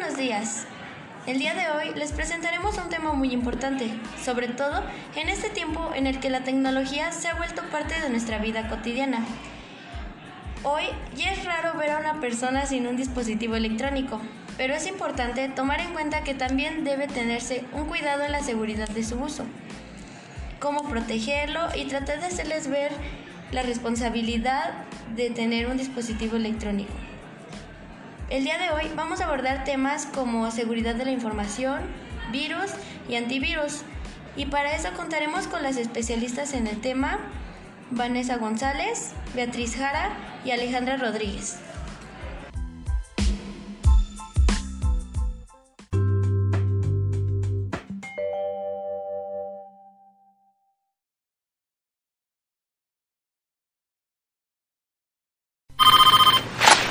buenos días. El día de hoy les presentaremos un tema muy importante, sobre todo en este tiempo en el que la tecnología se ha vuelto parte de nuestra vida cotidiana. Hoy ya es raro ver a una persona sin un dispositivo electrónico, pero es importante tomar en cuenta que también debe tenerse un cuidado en la seguridad de su uso, cómo protegerlo y tratar de hacerles ver la responsabilidad de tener un dispositivo electrónico. El día de hoy vamos a abordar temas como seguridad de la información, virus y antivirus. Y para eso contaremos con las especialistas en el tema, Vanessa González, Beatriz Jara y Alejandra Rodríguez.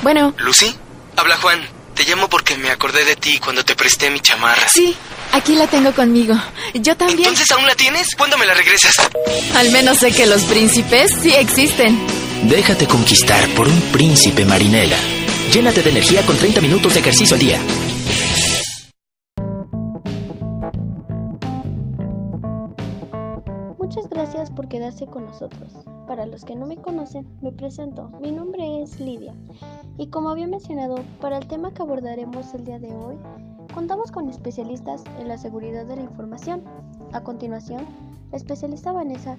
Bueno. ¿Lucy? Habla Juan. Te llamo porque me acordé de ti cuando te presté mi chamarra. Sí, aquí la tengo conmigo. Yo también. ¿Entonces aún la tienes? ¿Cuándo me la regresas? Al menos sé que los príncipes sí existen. Déjate conquistar por un príncipe marinela. Llénate de energía con 30 minutos de ejercicio al día. Gracias por quedarse con nosotros. Para los que no me conocen, me presento. Mi nombre es Lidia. Y como había mencionado, para el tema que abordaremos el día de hoy, contamos con especialistas en la seguridad de la información. A continuación, la especialista Vanessa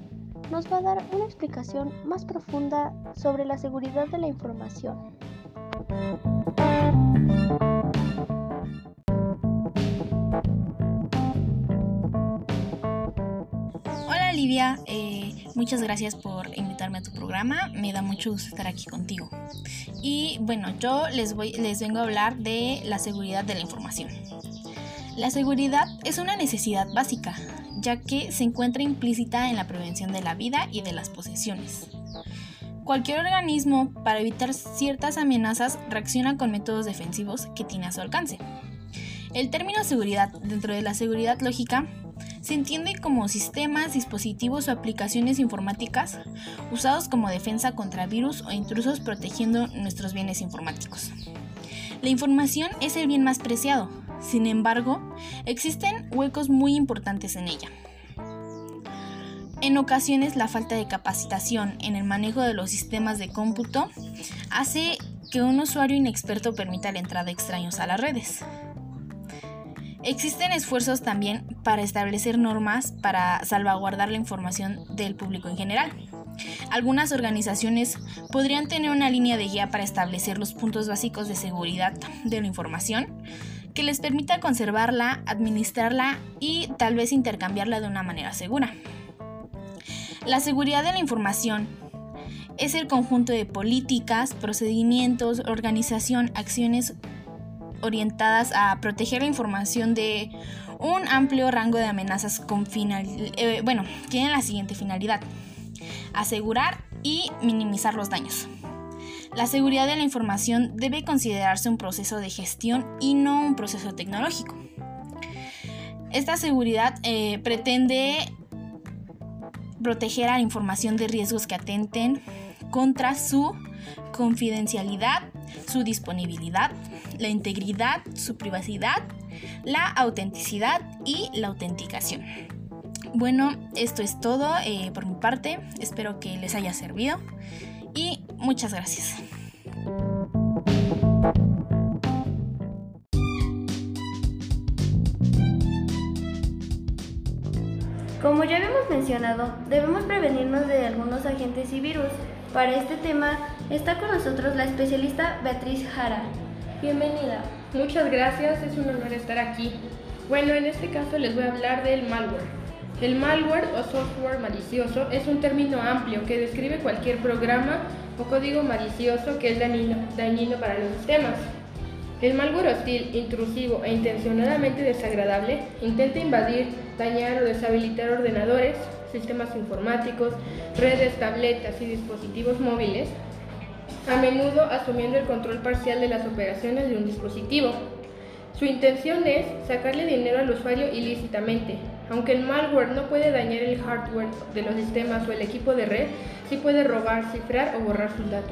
nos va a dar una explicación más profunda sobre la seguridad de la información. Hola Lidia, eh, muchas gracias por invitarme a tu programa, me da mucho gusto estar aquí contigo. Y bueno, yo les, voy, les vengo a hablar de la seguridad de la información. La seguridad es una necesidad básica, ya que se encuentra implícita en la prevención de la vida y de las posesiones. Cualquier organismo, para evitar ciertas amenazas, reacciona con métodos defensivos que tiene a su alcance. El término seguridad dentro de la seguridad lógica se entiende como sistemas, dispositivos o aplicaciones informáticas usados como defensa contra virus o intrusos protegiendo nuestros bienes informáticos. La información es el bien más preciado, sin embargo, existen huecos muy importantes en ella. En ocasiones la falta de capacitación en el manejo de los sistemas de cómputo hace que un usuario inexperto permita la entrada de extraños a las redes. Existen esfuerzos también para establecer normas para salvaguardar la información del público en general. Algunas organizaciones podrían tener una línea de guía para establecer los puntos básicos de seguridad de la información que les permita conservarla, administrarla y tal vez intercambiarla de una manera segura. La seguridad de la información es el conjunto de políticas, procedimientos, organización, acciones orientadas a proteger la información de un amplio rango de amenazas con final, eh, bueno, tienen la siguiente finalidad: asegurar y minimizar los daños. La seguridad de la información debe considerarse un proceso de gestión y no un proceso tecnológico. Esta seguridad eh, pretende proteger a la información de riesgos que atenten contra su confidencialidad, su disponibilidad, la integridad, su privacidad, la autenticidad y la autenticación. Bueno, esto es todo eh, por mi parte. Espero que les haya servido y muchas gracias. Como ya habíamos mencionado, debemos prevenirnos de algunos agentes y virus. Para este tema está con nosotros la especialista Beatriz Jara. Bienvenida. Muchas gracias, es un honor estar aquí. Bueno, en este caso les voy a hablar del malware. El malware o software malicioso es un término amplio que describe cualquier programa o código malicioso que es dañino, dañino para los sistemas. El malware hostil, intrusivo e intencionadamente desagradable intenta invadir, dañar o deshabilitar ordenadores, sistemas informáticos, redes, tabletas y dispositivos móviles, a menudo asumiendo el control parcial de las operaciones de un dispositivo. Su intención es sacarle dinero al usuario ilícitamente, aunque el malware no puede dañar el hardware de los sistemas o el equipo de red, sí puede robar, cifrar o borrar sus datos.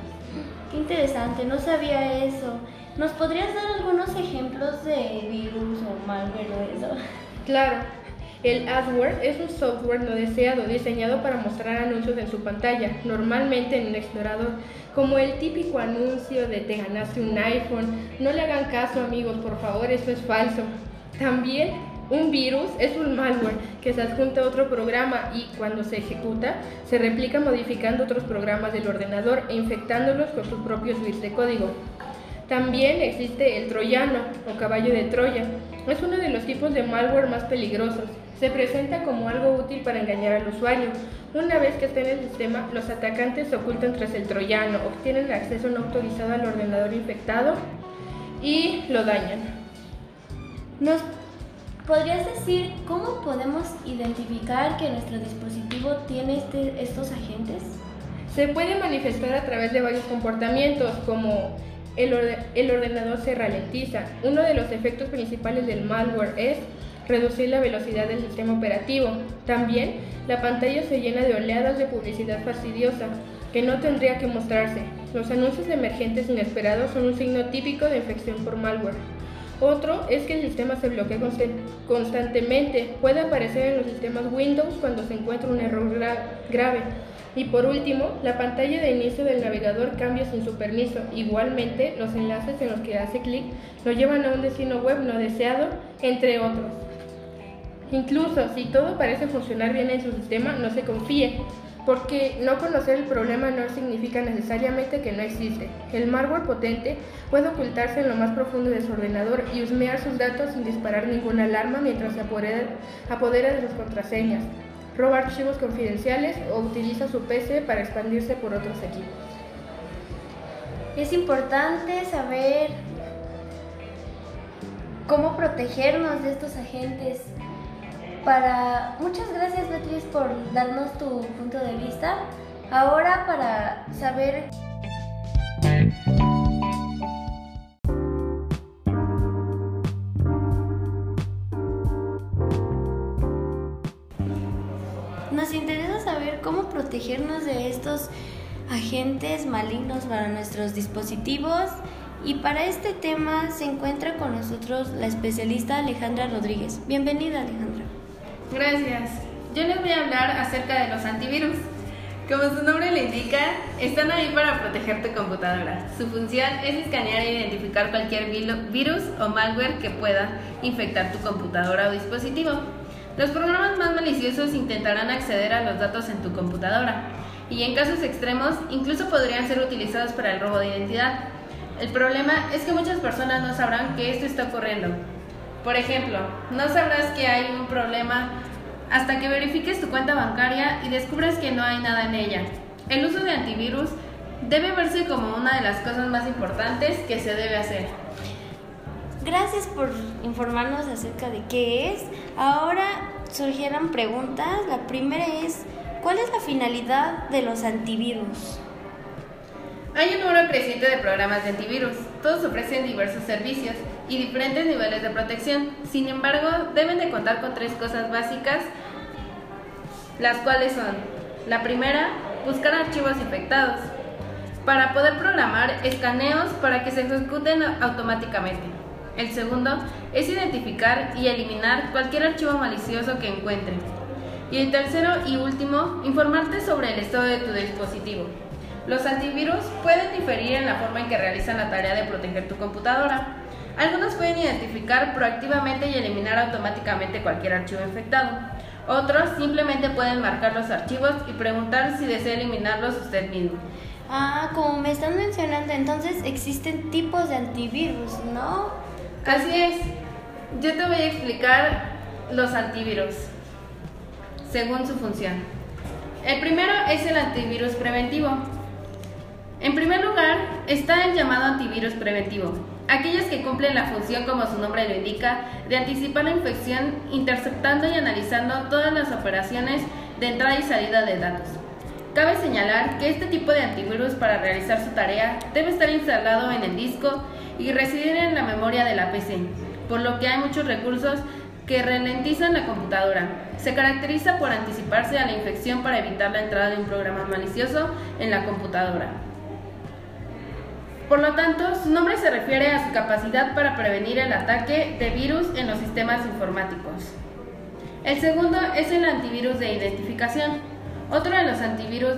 Qué interesante, no sabía eso. ¿Nos podrías dar algunos ejemplos de virus o malware o eso? Claro. El adware es un software no deseado diseñado para mostrar anuncios en su pantalla, normalmente en un explorador, como el típico anuncio de te ganaste un iPhone. No le hagan caso amigos, por favor, eso es falso. También un virus es un malware que se adjunta a otro programa y cuando se ejecuta se replica modificando otros programas del ordenador e infectándolos con sus propios bits de código. También existe el troyano o caballo de Troya. Es uno de los tipos de malware más peligrosos. Se presenta como algo útil para engañar al usuario. Una vez que está en el sistema, los atacantes se ocultan tras el troyano, obtienen acceso no autorizado al ordenador infectado y lo dañan. ¿Nos podrías decir cómo podemos identificar que nuestro dispositivo tiene este, estos agentes? Se puede manifestar a través de varios comportamientos como el, ordenador se ralentiza. Uno de los efectos principales del malware es reducir la velocidad del sistema operativo. También, la pantalla se llena de oleadas de publicidad fastidiosa que no tendría que mostrarse. Los anuncios emergentes inesperados son un signo típico de infección por malware. Otro es que el sistema se bloquea constantemente. Puede aparecer en los sistemas Windows cuando se encuentra un error grave. Y por último, la pantalla de inicio del navegador cambia sin su permiso. Igualmente, los enlaces en los que hace clic lo llevan a un destino web no deseado, entre otros. Incluso si todo parece funcionar bien en su sistema, no se confíe, porque no conocer el problema no significa necesariamente que no existe. El malware potente puede ocultarse en lo más profundo de su ordenador y husmear sus datos sin disparar ninguna alarma mientras se apodera, apodera de sus contraseñas, roba archivos confidenciales o utiliza su PC para expandirse por otros equipos. Es importante saber cómo protegernos de estos agentes para muchas gracias Beatriz por darnos tu punto de vista. Ahora para saber agentes malignos para nuestros dispositivos y para este tema se encuentra con nosotros la especialista Alejandra Rodríguez. Bienvenida Alejandra. Gracias. Yo les voy a hablar acerca de los antivirus. Como su nombre le indica, están ahí para proteger tu computadora. Su función es escanear e identificar cualquier virus o malware que pueda infectar tu computadora o dispositivo. Los programas más maliciosos intentarán acceder a los datos en tu computadora y en casos extremos incluso podrían ser utilizados para el robo de identidad. El problema es que muchas personas no sabrán que esto está ocurriendo por ejemplo, no sabrás que hay un problema hasta que verifiques tu cuenta bancaria y descubres que no hay nada en ella. El uso de antivirus debe verse como una de las cosas más importantes que se debe hacer. Gracias por informarnos acerca de qué es. Ahora surgieron preguntas. La primera es, ¿cuál es la finalidad de los antivirus? Hay un número creciente de programas de antivirus. Todos ofrecen diversos servicios y diferentes niveles de protección. Sin embargo, deben de contar con tres cosas básicas, las cuales son, la primera, buscar archivos infectados, para poder programar escaneos para que se ejecuten automáticamente. El segundo es identificar y eliminar cualquier archivo malicioso que encuentre. Y el tercero y último, informarte sobre el estado de tu dispositivo. Los antivirus pueden diferir en la forma en que realizan la tarea de proteger tu computadora. Algunos pueden identificar proactivamente y eliminar automáticamente cualquier archivo infectado. Otros simplemente pueden marcar los archivos y preguntar si desea eliminarlos usted mismo. Ah, como me están mencionando, entonces existen tipos de antivirus, ¿no? Así es. Yo te voy a explicar los antivirus según su función. El primero es el antivirus preventivo. En primer lugar está el llamado antivirus preventivo aquellas que cumplen la función, como su nombre lo indica, de anticipar la infección interceptando y analizando todas las operaciones de entrada y salida de datos. Cabe señalar que este tipo de antivirus para realizar su tarea debe estar instalado en el disco y residir en la memoria de la PC, por lo que hay muchos recursos que ralentizan la computadora. Se caracteriza por anticiparse a la infección para evitar la entrada de un programa malicioso en la computadora. Por lo tanto, su nombre se refiere a su capacidad para prevenir el ataque de virus en los sistemas informáticos. El segundo es el antivirus de identificación. Otro de los antivirus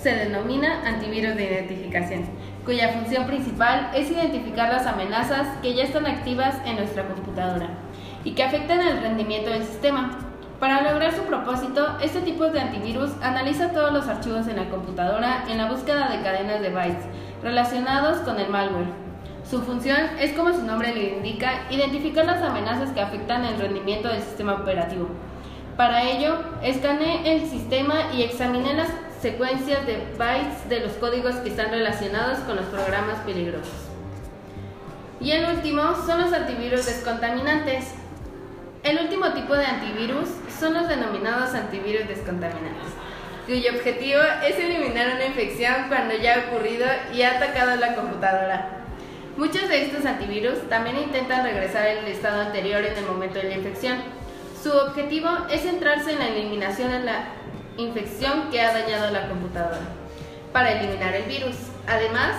se denomina antivirus de identificación, cuya función principal es identificar las amenazas que ya están activas en nuestra computadora y que afectan el rendimiento del sistema. Para lograr su propósito, este tipo de antivirus analiza todos los archivos en la computadora en la búsqueda de cadenas de bytes relacionados con el malware. Su función es, como su nombre le indica, identificar las amenazas que afectan el rendimiento del sistema operativo. Para ello, escanee el sistema y examine las secuencias de bytes de los códigos que están relacionados con los programas peligrosos. Y el último son los antivirus descontaminantes. El último tipo de antivirus son los denominados antivirus descontaminantes cuyo objetivo es eliminar una infección cuando ya ha ocurrido y ha atacado la computadora. Muchos de estos antivirus también intentan regresar al estado anterior en el momento de la infección. Su objetivo es centrarse en la eliminación de la infección que ha dañado la computadora, para eliminar el virus. Además,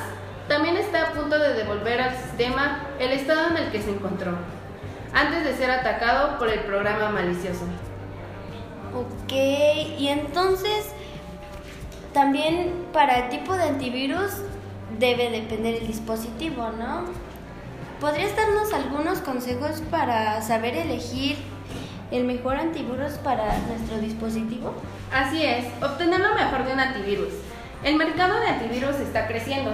también está a punto de devolver al sistema el estado en el que se encontró, antes de ser atacado por el programa malicioso. Ok, y entonces también para el tipo de antivirus debe depender el dispositivo, ¿no? ¿Podrías darnos algunos consejos para saber elegir el mejor antivirus para nuestro dispositivo? Así es, obtener lo mejor de un antivirus. El mercado de antivirus está creciendo.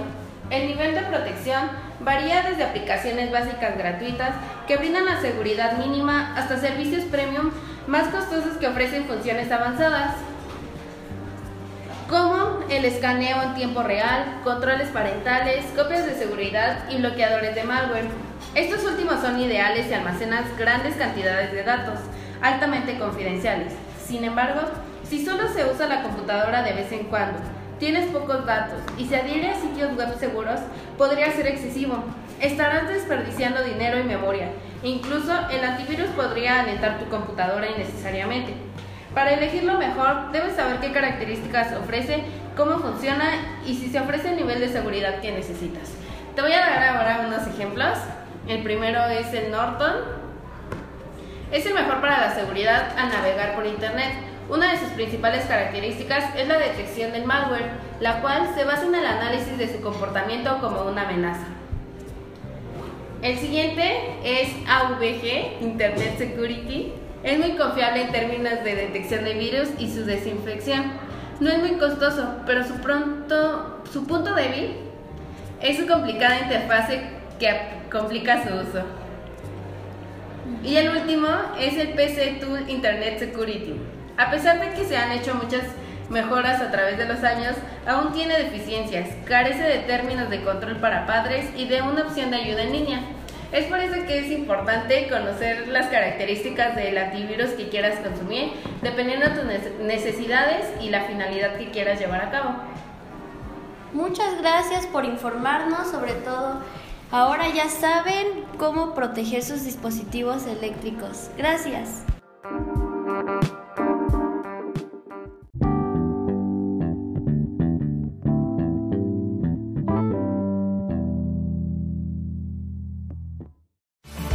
El nivel de protección varía desde aplicaciones básicas gratuitas que brindan la seguridad mínima hasta servicios premium más costosos que ofrecen funciones avanzadas, como el escaneo en tiempo real, controles parentales, copias de seguridad y bloqueadores de malware. Estos últimos son ideales si almacenas grandes cantidades de datos, altamente confidenciales. Sin embargo, si solo se usa la computadora de vez en cuando, tienes pocos datos y se adhiere a sitios web seguros, podría ser excesivo. Estarás desperdiciando dinero y memoria Incluso el antivirus podría alentar tu computadora innecesariamente. Para elegir lo mejor, debes saber qué características ofrece, cómo funciona y si se ofrece el nivel de seguridad que necesitas. Te voy a dar ahora unos ejemplos. El primero es el Norton. Es el mejor para la seguridad al navegar por Internet. Una de sus principales características es la detección del malware, la cual se basa en el análisis de su comportamiento como una amenaza. El siguiente es AVG, Internet Security. Es muy confiable en términos de detección de virus y su desinfección. No es muy costoso, pero su, pronto, su punto débil es su complicada interfase que complica su uso. Y el último es el PC Tool Internet Security. A pesar de que se han hecho muchas mejoras a través de los años, aún tiene deficiencias, carece de términos de control para padres y de una opción de ayuda en línea. Es por eso que es importante conocer las características del antivirus que quieras consumir, dependiendo de tus necesidades y la finalidad que quieras llevar a cabo. Muchas gracias por informarnos sobre todo. Ahora ya saben cómo proteger sus dispositivos eléctricos. Gracias.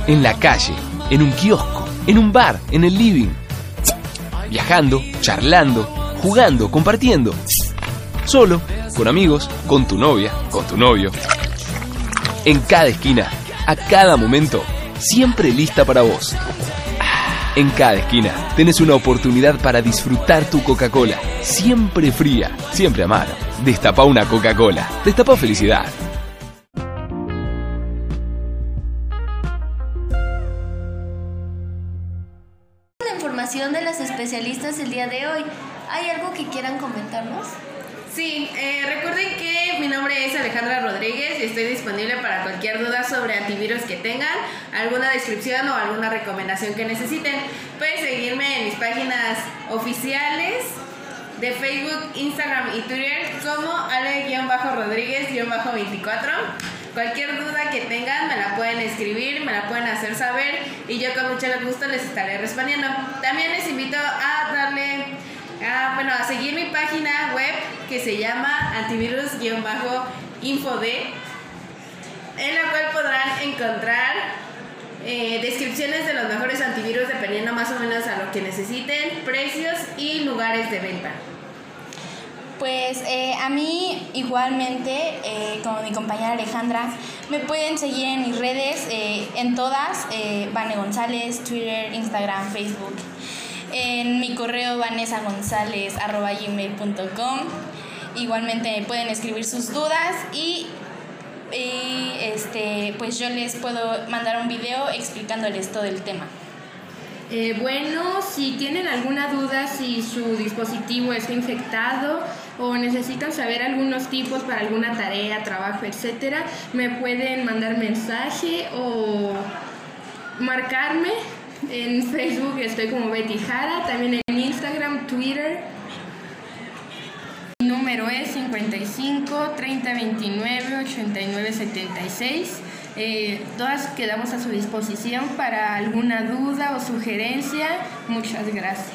En la calle, en un kiosco, en un bar, en el living. Viajando, charlando, jugando, compartiendo. Solo, con amigos, con tu novia, con tu novio. En cada esquina, a cada momento, siempre lista para vos. En cada esquina tenés una oportunidad para disfrutar tu Coca-Cola. Siempre fría, siempre a mano. Destapa una Coca-Cola. Destapa felicidad. Sí, eh, recuerden que mi nombre es Alejandra Rodríguez y estoy disponible para cualquier duda sobre antivirus que tengan, alguna descripción o alguna recomendación que necesiten. Pueden seguirme en mis páginas oficiales de Facebook, Instagram y Twitter como ale-rodríguez-24. Cualquier duda que tengan me la pueden escribir, me la pueden hacer saber y yo con mucho gusto les estaré respondiendo. También les invito a darle, a, bueno, a seguir mi página web que se llama antivirus-infod. en la cual podrán encontrar eh, descripciones de los mejores antivirus dependiendo más o menos a lo que necesiten, precios y lugares de venta. Pues eh, a mí igualmente, eh, como mi compañera Alejandra, me pueden seguir en mis redes, en todas, Vane González, Twitter, Instagram, Facebook. En mi correo vanesagonzález.com. Igualmente me pueden escribir sus dudas y, y este, pues yo les puedo mandar un video explicándoles todo el tema. Eh, bueno, si tienen alguna duda si su dispositivo está infectado o necesitan saber algunos tipos para alguna tarea, trabajo, etcétera, me pueden mandar mensaje o marcarme. En Facebook estoy como Betty Jara, también en Instagram, Twitter. Mi número es 55 30 29 89 76. Eh, todas quedamos a su disposición para alguna duda o sugerencia. Muchas gracias.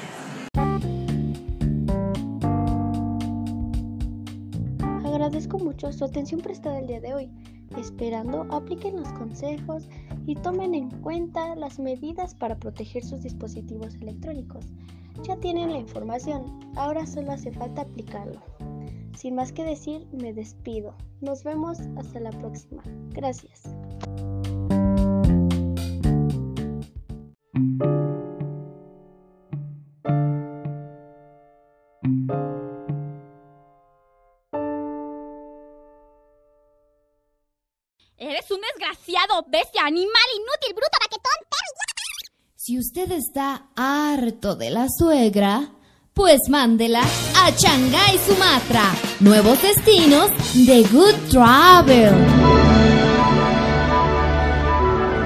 Agradezco mucho su atención prestada el día de hoy, esperando apliquen los consejos y tomen en cuenta las medidas para proteger sus dispositivos electrónicos. Ya tienen la información, ahora solo hace falta aplicarlo. Sin más que decir, me despido. Nos vemos hasta la próxima. Gracias. Eres un desgraciado, bestia, animal, inútil, bruto, baquetón. Si usted está harto de la suegra, pues mándela a Shanghai, Sumatra. Nuevos destinos de Good Travel.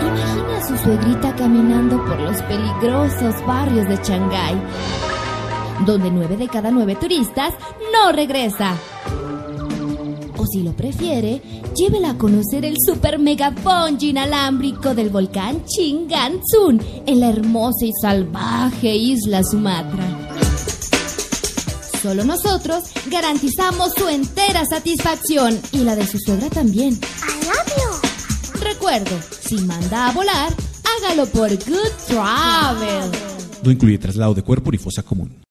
Imagina a su suegrita caminando por los peligrosos barrios de Shanghái, donde nueve de cada nueve turistas no regresa. Si lo prefiere, llévela a conocer el super mega bungee inalámbrico del volcán Chinganzún en la hermosa y salvaje isla Sumatra. Solo nosotros garantizamos su entera satisfacción y la de su suegra también. Recuerdo, si manda a volar, hágalo por Good Travel. No incluye traslado de cuerpo ni fosa común.